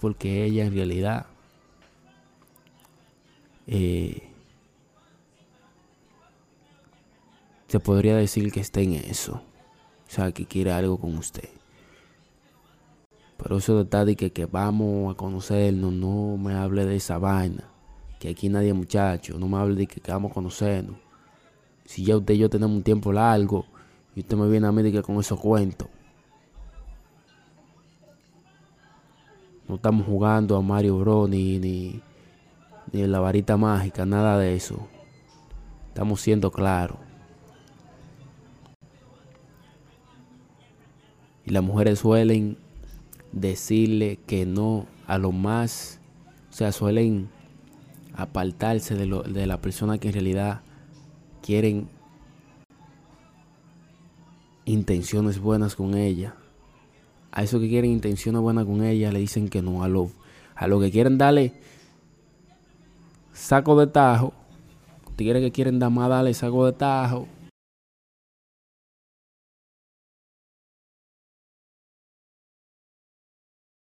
porque ella en realidad eh, se podría decir que está en eso. O sea, que quiere algo con usted. Pero eso de estar de que, que vamos a conocernos, no me hable de esa vaina. Que aquí nadie muchacho, no me hable de que, que vamos a conocernos. Si ya usted y yo tenemos un tiempo largo y usted me viene a mí de que con esos cuentos. No estamos jugando a Mario Bros ni, ni, ni la varita mágica, nada de eso. Estamos siendo claros. Y las mujeres suelen decirle que no a lo más, o sea, suelen apartarse de, lo, de la persona que en realidad quieren intenciones buenas con ella. A eso que quieren intenciones buenas con ella le dicen que no. A lo, a lo que quieren darle saco de tajo. Tigres que quieren dar más, darle saco de tajo.